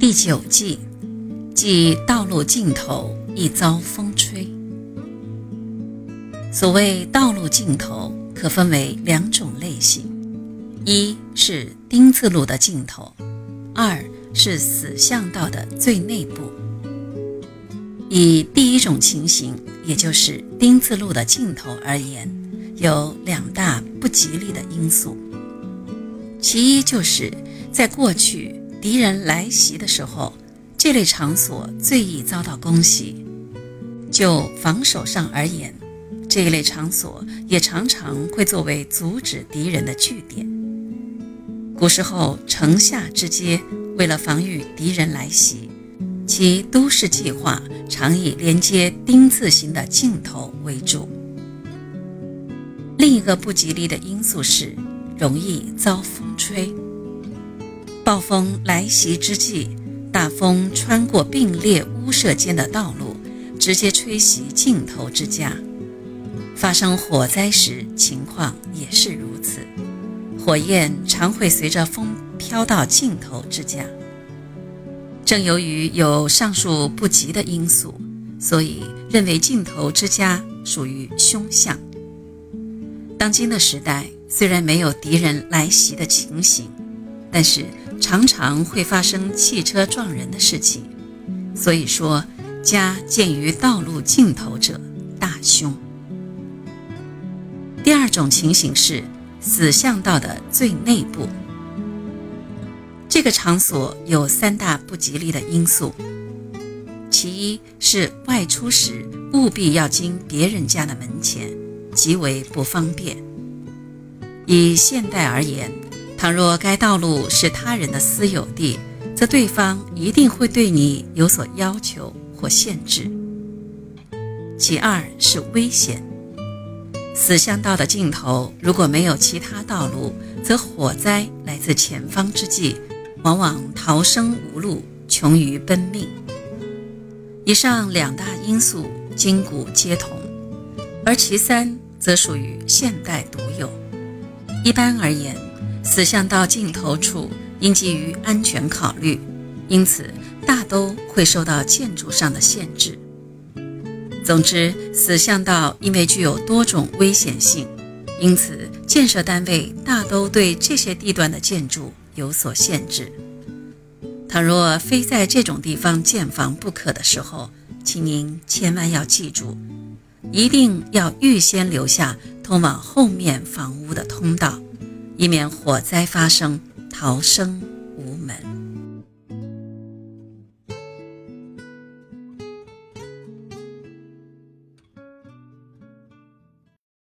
第九计，即道路尽头一遭风吹。所谓道路尽头，可分为两种类型：一是丁字路的尽头，二是死巷道的最内部。以第一种情形，也就是丁字路的尽头而言，有两大不吉利的因素。其一就是在过去敌人来袭的时候，这类场所最易遭到攻击。就防守上而言，这一类场所也常常会作为阻止敌人的据点。古时候城下之街，为了防御敌人来袭。其都市计划常以连接丁字形的尽头为主。另一个不吉利的因素是，容易遭风吹。暴风来袭之际，大风穿过并列屋舍间的道路，直接吹袭尽头之家。发生火灾时，情况也是如此。火焰常会随着风飘到尽头之家。正由于有上述不吉的因素，所以认为尽头之家属于凶相。当今的时代虽然没有敌人来袭的情形，但是常常会发生汽车撞人的事情，所以说家建于道路尽头者大凶。第二种情形是死巷道的最内部。这个场所有三大不吉利的因素，其一是外出时务必要经别人家的门前，极为不方便。以现代而言，倘若该道路是他人的私有地，则对方一定会对你有所要求或限制。其二是危险，死巷道的尽头如果没有其他道路，则火灾来自前方之际。往往逃生无路，穷于奔命。以上两大因素今古皆同，而其三则属于现代独有。一般而言，死巷道尽头处应基于安全考虑，因此大都会受到建筑上的限制。总之，死巷道因为具有多种危险性，因此建设单位大都对这些地段的建筑。有所限制。倘若非在这种地方建房不可的时候，请您千万要记住，一定要预先留下通往后面房屋的通道，以免火灾发生，逃生。